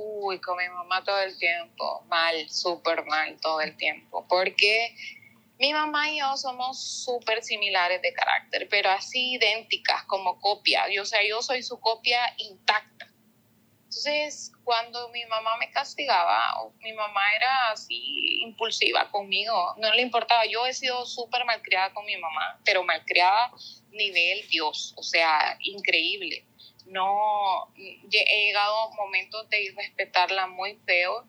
Uy, con mi mamá todo el tiempo, mal, súper mal todo el tiempo, porque mi mamá y yo somos súper similares de carácter, pero así idénticas como copia. o sea, yo soy su copia intacta. Entonces, cuando mi mamá me castigaba, mi mamá era así impulsiva conmigo, no le importaba. Yo he sido súper malcriada con mi mamá, pero malcriada nivel Dios, o sea, increíble. No, he llegado a momentos de irrespetarla muy feo,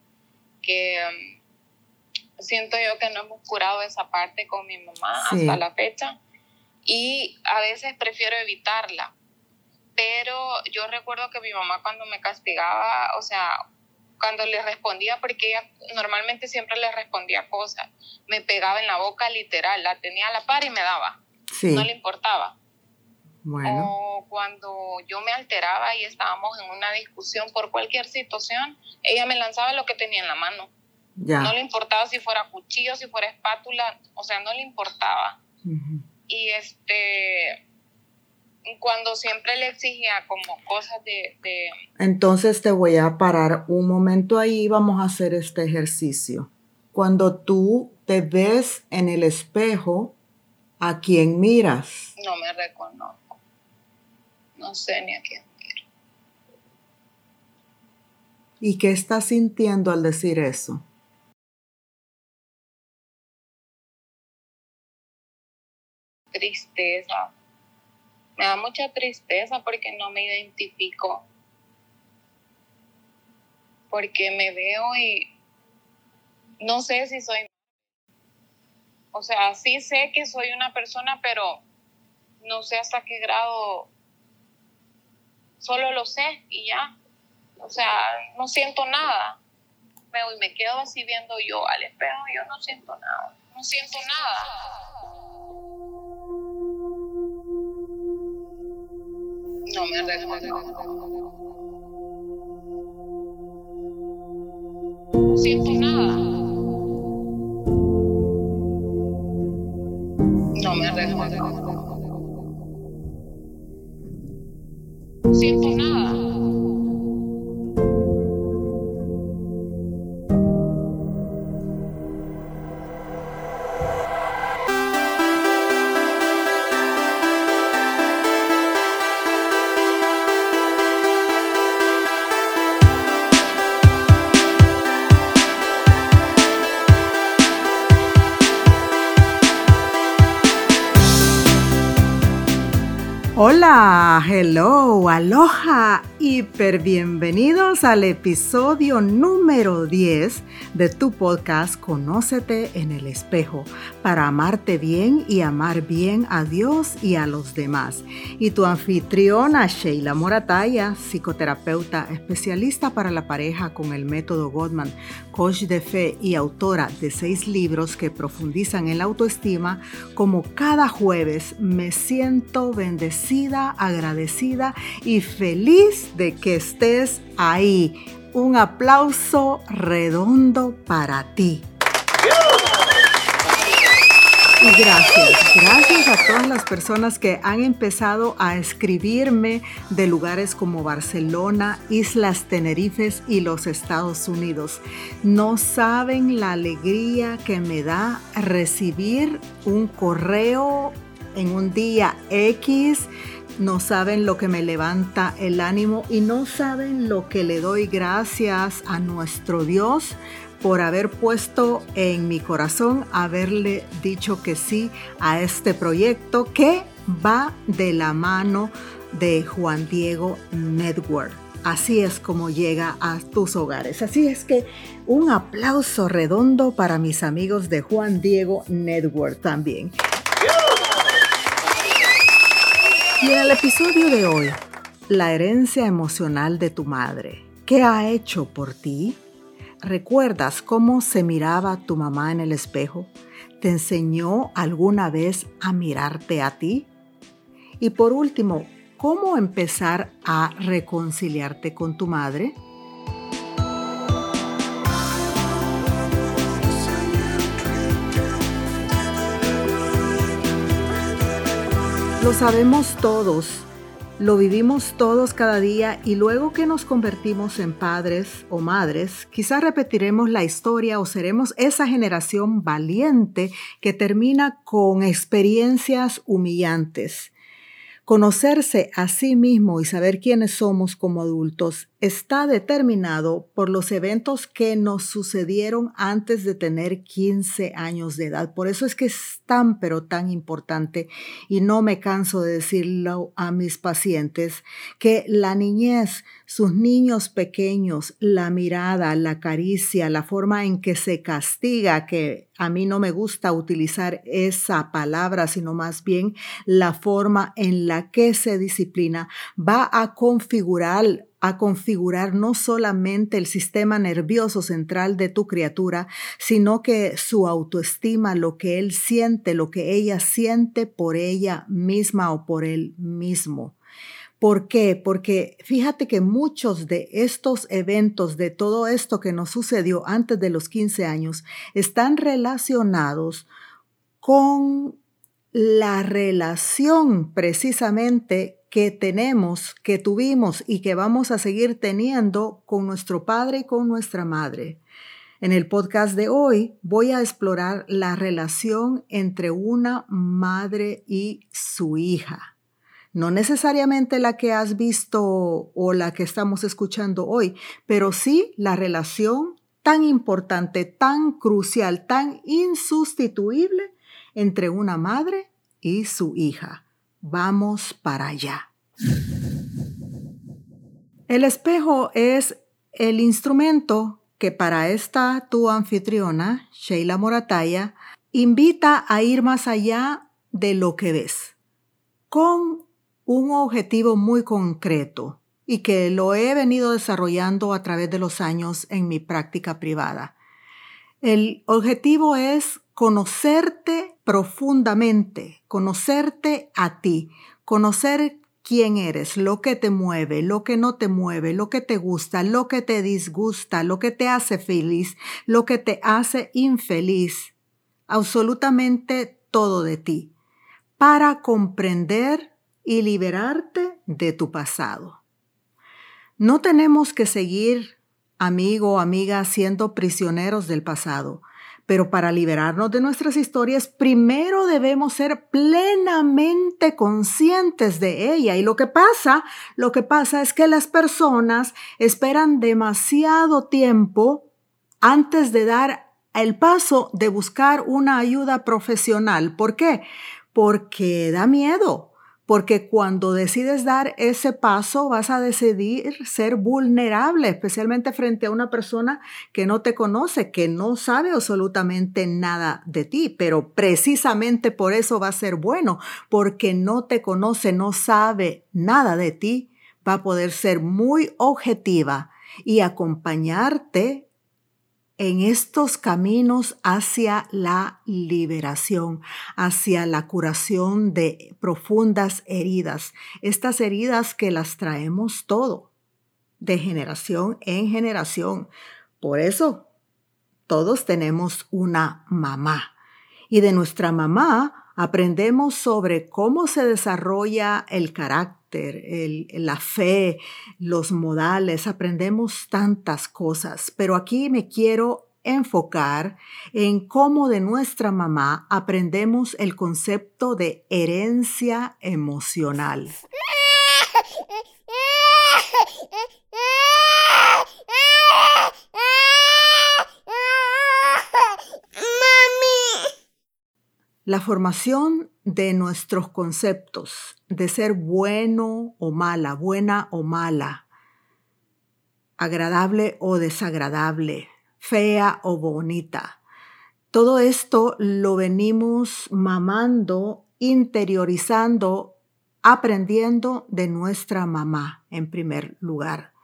que um, siento yo que no hemos curado esa parte con mi mamá hasta la fecha. Y a veces prefiero evitarla pero yo recuerdo que mi mamá cuando me castigaba, o sea, cuando le respondía, porque ella normalmente siempre le respondía cosas, me pegaba en la boca literal, la tenía a la par y me daba, no le importaba. Bueno. O cuando yo me alteraba y estábamos en una discusión por cualquier situación, ella me lanzaba lo que tenía en la mano. Ya. No le importaba si fuera cuchillo, si fuera espátula, o sea, no le importaba. Y este, cuando siempre le exigía como cosas de, Entonces te voy a parar un momento ahí, vamos a hacer este ejercicio. Cuando tú te ves en el espejo, ¿a quién miras? No me reconozco. No sé ni a quién miro. ¿Y qué estás sintiendo al decir eso? Tristeza, me da mucha tristeza porque no me identifico, porque me veo y no sé si soy, o sea, sí sé que soy una persona, pero no sé hasta qué grado, solo lo sé y ya, o sea, no siento nada. Me, me quedo así viendo yo al espejo, yo no siento nada, no siento nada. No me recuerdo. No siento nada. No me recuerdo. Siento nada. Hola, hello, aloha, hiper bienvenidos al episodio número 10 de tu podcast Conócete en el espejo para amarte bien y amar bien a Dios y a los demás. Y tu anfitriona Sheila Morataya, psicoterapeuta especialista para la pareja con el método Gottman, coach de fe y autora de seis libros que profundizan en la autoestima, como cada jueves me siento bendecida agradecida y feliz de que estés ahí. Un aplauso redondo para ti. Y gracias, gracias a todas las personas que han empezado a escribirme de lugares como Barcelona, Islas Tenerifes y los Estados Unidos. No saben la alegría que me da recibir un correo en un día X no saben lo que me levanta el ánimo y no saben lo que le doy gracias a nuestro Dios por haber puesto en mi corazón, haberle dicho que sí a este proyecto que va de la mano de Juan Diego Network. Así es como llega a tus hogares. Así es que un aplauso redondo para mis amigos de Juan Diego Network también. Y en el episodio de hoy, la herencia emocional de tu madre. ¿Qué ha hecho por ti? ¿Recuerdas cómo se miraba tu mamá en el espejo? ¿Te enseñó alguna vez a mirarte a ti? Y por último, ¿cómo empezar a reconciliarte con tu madre? Lo sabemos todos, Lo vivimos todos cada día y luego que nos convertimos en padres o madres, quizás repetiremos la historia o seremos esa generación valiente que termina con experiencias humillantes. Conocerse a sí mismo y saber quiénes somos como adultos está determinado por los eventos que nos sucedieron antes de tener 15 años de edad. Por eso es que es tan, pero tan importante, y no me canso de decirlo a mis pacientes, que la niñez, sus niños pequeños, la mirada, la caricia, la forma en que se castiga, que a mí no me gusta utilizar esa palabra, sino más bien la forma en la que se disciplina, va a configurar a configurar no solamente el sistema nervioso central de tu criatura, sino que su autoestima, lo que él siente, lo que ella siente por ella misma o por él mismo. ¿Por qué? Porque fíjate que muchos de estos eventos, de todo esto que nos sucedió antes de los 15 años, están relacionados con la relación precisamente que tenemos, que tuvimos y que vamos a seguir teniendo con nuestro padre y con nuestra madre. En el podcast de hoy voy a explorar la relación entre una madre y su hija. No necesariamente la que has visto o la que estamos escuchando hoy, pero sí la relación tan importante, tan crucial, tan insustituible entre una madre y su hija. Vamos para allá. El espejo es el instrumento que para esta tu anfitriona, Sheila Morataya, invita a ir más allá de lo que ves, con un objetivo muy concreto y que lo he venido desarrollando a través de los años en mi práctica privada. El objetivo es conocerte profundamente, conocerte a ti, conocer quién eres, lo que te mueve, lo que no te mueve, lo que te gusta, lo que te disgusta, lo que te hace feliz, lo que te hace infeliz, absolutamente todo de ti, para comprender y liberarte de tu pasado. No tenemos que seguir, amigo o amiga, siendo prisioneros del pasado. Pero para liberarnos de nuestras historias, primero debemos ser plenamente conscientes de ella. Y lo que pasa, lo que pasa es que las personas esperan demasiado tiempo antes de dar el paso de buscar una ayuda profesional. ¿Por qué? Porque da miedo, porque cuando decides dar ese paso vas a decidir ser vulnerable, especialmente frente a una persona que no te conoce, que no sabe absolutamente nada de ti, pero precisamente por eso va a ser bueno, porque no te conoce, no sabe nada de ti, va a poder ser muy objetiva y acompañarte en estos caminos hacia la liberación, hacia la curación de profundas heridas, estas heridas que las traemos todo, de generación en generación. Por eso, todos tenemos una mamá y de nuestra mamá aprendemos sobre cómo se desarrolla el carácter la fe, los modales, aprendemos tantas cosas, pero aquí me quiero enfocar en cómo de nuestra mamá aprendemos el concepto de herencia emocional. La formación de nuestros conceptos de ser bueno o mala, buena o mala, agradable o desagradable, fea o bonita. Todo esto lo venimos mamando, interiorizando, aprendiendo de nuestra mamá en primer lugar.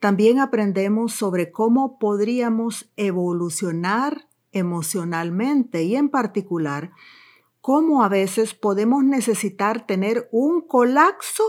También aprendemos sobre cómo podríamos evolucionar emocionalmente y en particular cómo a veces podemos necesitar tener un colapso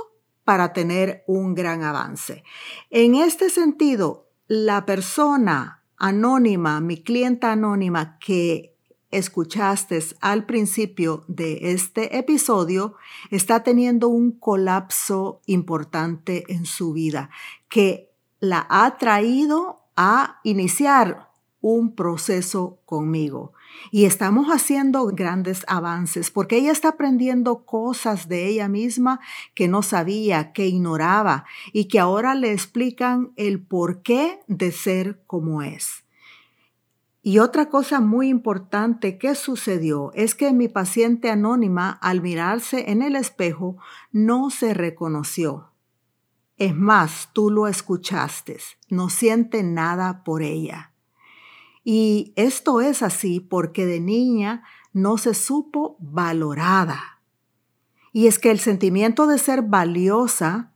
para tener un gran avance. En este sentido, la persona anónima, mi clienta anónima que escuchaste al principio de este episodio está teniendo un colapso importante en su vida que la ha traído a iniciar un proceso conmigo. Y estamos haciendo grandes avances porque ella está aprendiendo cosas de ella misma que no sabía, que ignoraba y que ahora le explican el porqué de ser como es. Y otra cosa muy importante que sucedió es que mi paciente anónima al mirarse en el espejo no se reconoció. Es más, tú lo escuchaste, no siente nada por ella. Y esto es así porque de niña no se supo valorada. Y es que el sentimiento de ser valiosa,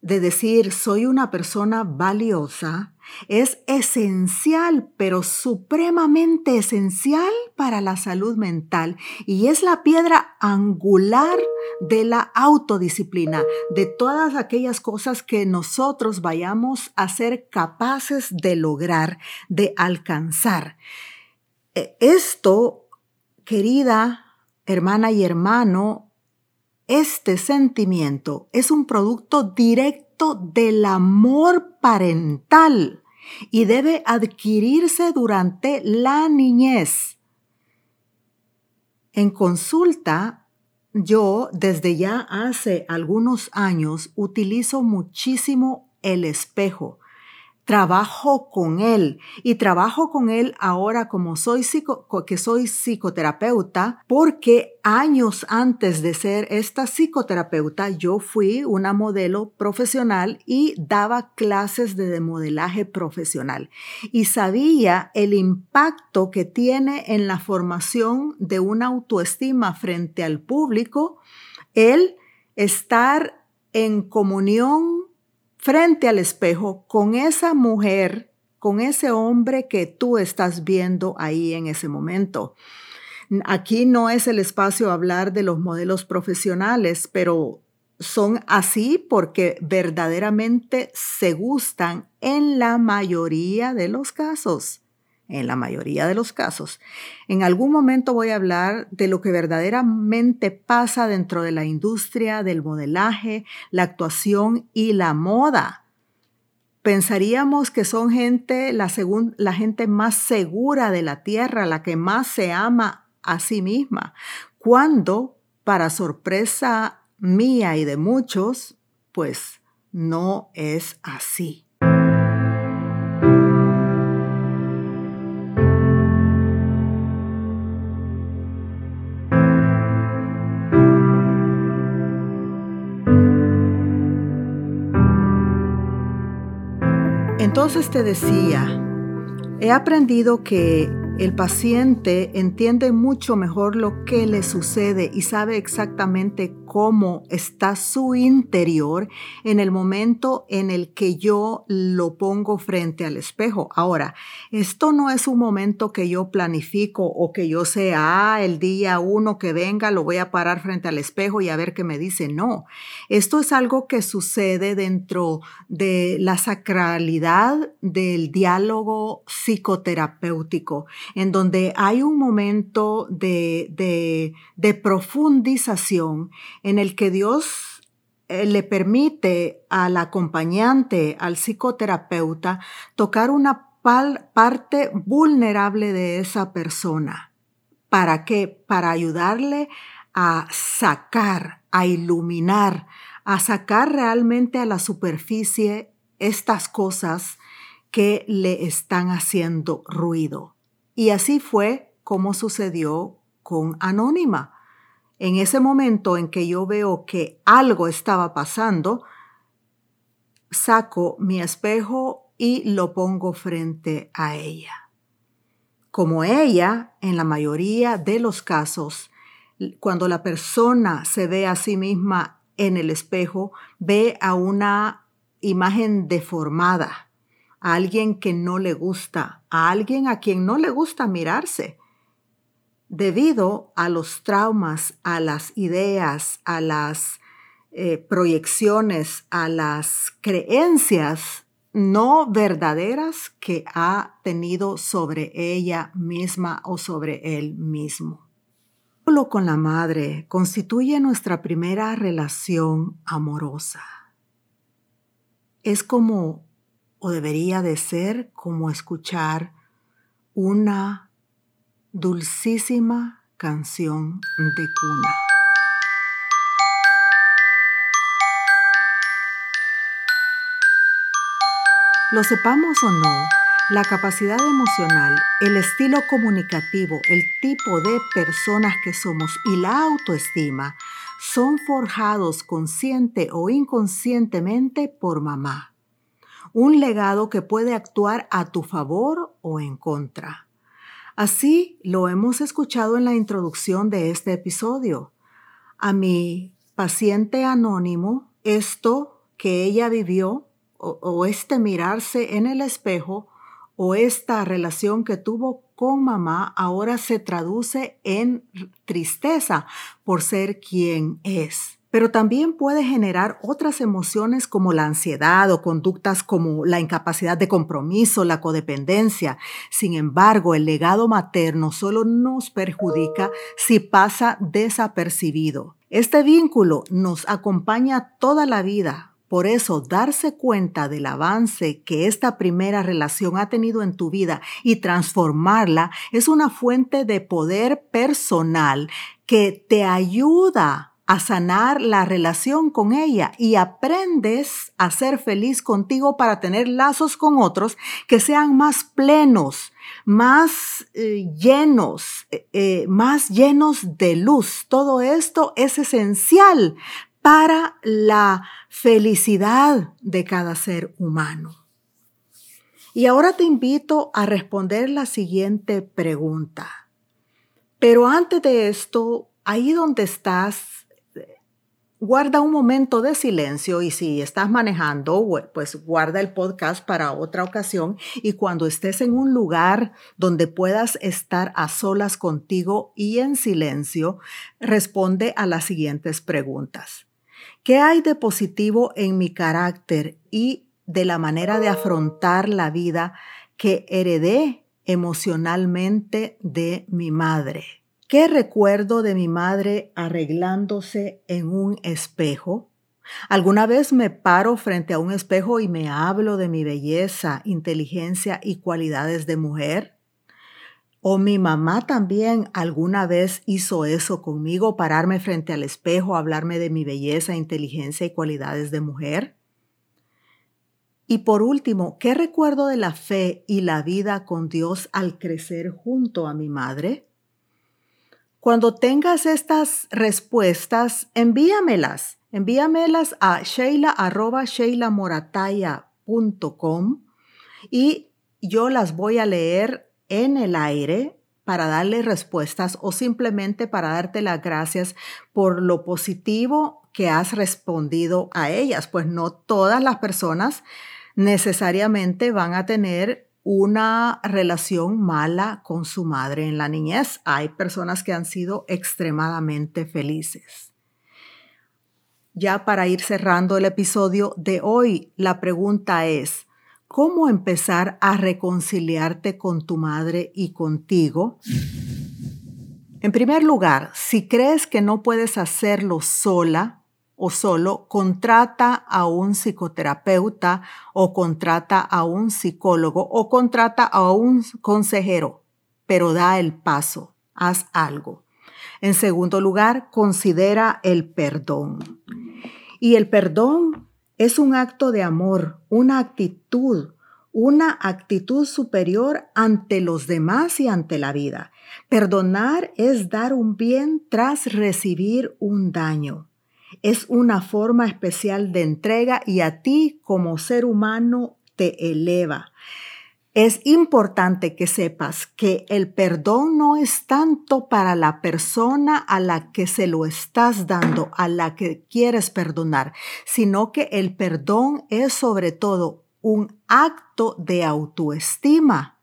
de decir soy una persona valiosa, es esencial, pero supremamente esencial para la salud mental y es la piedra angular de la autodisciplina, de todas aquellas cosas que nosotros vayamos a ser capaces de lograr, de alcanzar. E, esto, querida hermana y hermano, este sentimiento es un producto directo del amor parental y debe adquirirse durante la niñez. En consulta, yo desde ya hace algunos años utilizo muchísimo el espejo trabajo con él. Y trabajo con él ahora como soy que soy psicoterapeuta porque años antes de ser esta psicoterapeuta yo fui una modelo profesional y daba clases de modelaje profesional. Y sabía el impacto que tiene en la formación de una autoestima frente al público el estar en comunión frente al espejo con esa mujer, con ese hombre que tú estás viendo ahí en ese momento. Aquí no es el espacio hablar de los modelos profesionales, pero son así porque verdaderamente se gustan en la mayoría de los casos en la mayoría de los casos. En algún momento voy a hablar de lo que verdaderamente pasa dentro de la industria del modelaje, la actuación y la moda. Pensaríamos que son gente, la, la gente más segura de la tierra, la que más se ama a sí misma, cuando, para sorpresa mía y de muchos, pues no es así. Entonces te decía, he aprendido que el paciente entiende mucho mejor lo que le sucede y sabe exactamente cómo está su interior en el momento en el que yo lo pongo frente al espejo. Ahora, esto no es un momento que yo planifico o que yo sea, ah, el día uno que venga lo voy a parar frente al espejo y a ver qué me dice. No, esto es algo que sucede dentro de la sacralidad del diálogo psicoterapéutico, en donde hay un momento de, de, de profundización en el que Dios eh, le permite al acompañante, al psicoterapeuta, tocar una parte vulnerable de esa persona. ¿Para qué? Para ayudarle a sacar, a iluminar, a sacar realmente a la superficie estas cosas que le están haciendo ruido. Y así fue como sucedió con Anónima. En ese momento en que yo veo que algo estaba pasando, saco mi espejo y lo pongo frente a ella. Como ella, en la mayoría de los casos, cuando la persona se ve a sí misma en el espejo, ve a una imagen deformada, a alguien que no le gusta, a alguien a quien no le gusta mirarse debido a los traumas, a las ideas, a las eh, proyecciones, a las creencias no verdaderas que ha tenido sobre ella misma o sobre él mismo. Solo con la madre constituye nuestra primera relación amorosa. Es como, o debería de ser, como escuchar una dulcísima canción de cuna. Lo sepamos o no, la capacidad emocional, el estilo comunicativo, el tipo de personas que somos y la autoestima son forjados consciente o inconscientemente por mamá. Un legado que puede actuar a tu favor o en contra. Así lo hemos escuchado en la introducción de este episodio. A mi paciente anónimo, esto que ella vivió o, este mirarse en el espejo o esta relación que tuvo con mamá ahora se traduce en tristeza por ser quien es. Pero también puede generar otras emociones como la ansiedad o conductas como la incapacidad de compromiso, la codependencia. Sin embargo, el legado materno solo nos perjudica si pasa desapercibido. Este vínculo nos acompaña toda la vida, por eso, darse cuenta del avance que esta primera relación ha tenido en tu vida y transformarla es una fuente de poder personal que te ayuda a sanar la relación con ella y aprendes a ser feliz contigo para tener lazos con otros que sean más plenos, más eh, llenos, eh, eh, más llenos de luz. Todo esto es esencial para la felicidad de cada ser humano. Y ahora te invito a responder la siguiente pregunta. Pero antes de esto, ahí donde estás, guarda un momento de silencio y si estás manejando, pues guarda el podcast para otra ocasión y cuando estés en un lugar donde puedas estar a solas contigo y en silencio, responde a las siguientes preguntas. ¿Qué hay de positivo en mi carácter y de la manera de afrontar la vida que heredé emocionalmente de mi madre? ¿Qué recuerdo de mi madre arreglándose en un espejo? ¿Alguna vez me paro frente a un espejo y me hablo de mi belleza, inteligencia y cualidades de mujer? O mi mamá también alguna vez hizo eso conmigo, pararme frente al espejo, hablarme de mi belleza, inteligencia y cualidades de mujer. Y por último, ¿qué recuerdo de la fe y la vida con Dios al crecer junto a mi madre? Cuando tengas estas respuestas, envíamelas. Envíamelas a sheila.sheilamorataya.com y yo las voy a leer en el aire para darle respuestas o simplemente para darte las gracias por lo positivo que has respondido a ellas, pues no todas las personas necesariamente van a tener una relación mala con su madre en la niñez. Hay personas que han sido extremadamente felices. Ya para ir cerrando el episodio de hoy, la pregunta es, ¿Cómo empezar a reconciliarte con tu madre y contigo? En primer lugar, si crees que no puedes hacerlo sola o solo, contrata a un psicoterapeuta o contrata a un psicólogo o contrata a un consejero, pero da el paso, haz algo. En segundo lugar, considera el perdón. Y el perdón es un acto de amor, una actitud, una actitud superior ante los demás y ante la vida. Perdonar es dar un bien tras recibir un daño. Es una forma especial de entrega y a ti como ser humano te eleva. Es importante que sepas que el perdón no es tanto para la persona a la que se lo estás dando, a la que quieres perdonar, sino que el perdón es sobre todo un acto de autoestima,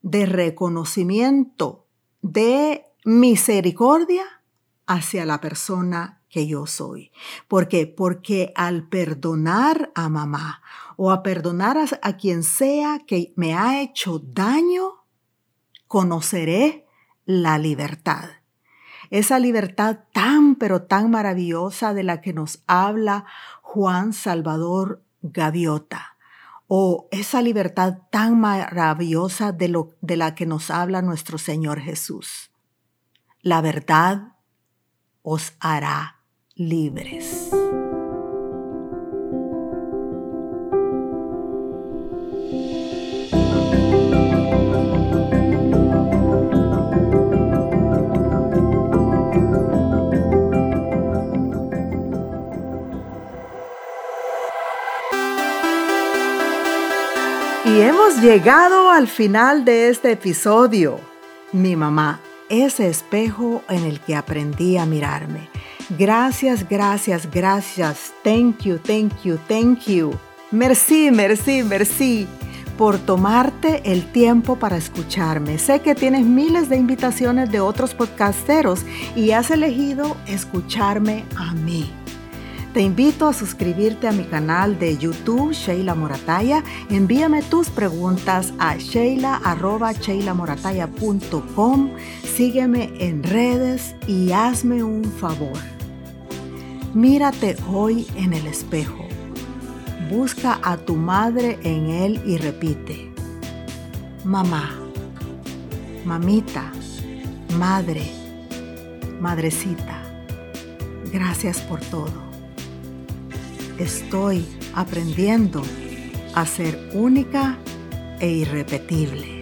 de reconocimiento, de misericordia hacia la persona que yo soy. ¿Por qué? Porque al perdonar a mamá o a perdonar a, quien sea que me ha hecho daño, conoceré la libertad. Esa libertad tan pero tan maravillosa de la que nos habla Juan Salvador Gaviota o esa libertad tan maravillosa de, lo, de la que nos habla nuestro Señor Jesús. La verdad os hará libres. Y hemos llegado al final de este episodio. Mi mamá, ese espejo en el que aprendí a mirarme. Gracias, gracias, gracias. Thank you, thank you, thank you. Merci, merci, merci por tomarte el tiempo para escucharme. Sé que tienes miles de invitaciones de otros podcasteros y has elegido escucharme a mí. Te invito a suscribirte a mi canal de YouTube, Sheila Morataya. Envíame tus preguntas a sheila.sheilamorataya.com. Sígueme en redes y hazme un favor. Mírate hoy en el espejo. Busca a tu madre en él y repite. Mamá, mamita, madre, madrecita, gracias por todo estoy aprendiendo a ser única e irrepetible.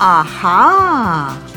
Aha!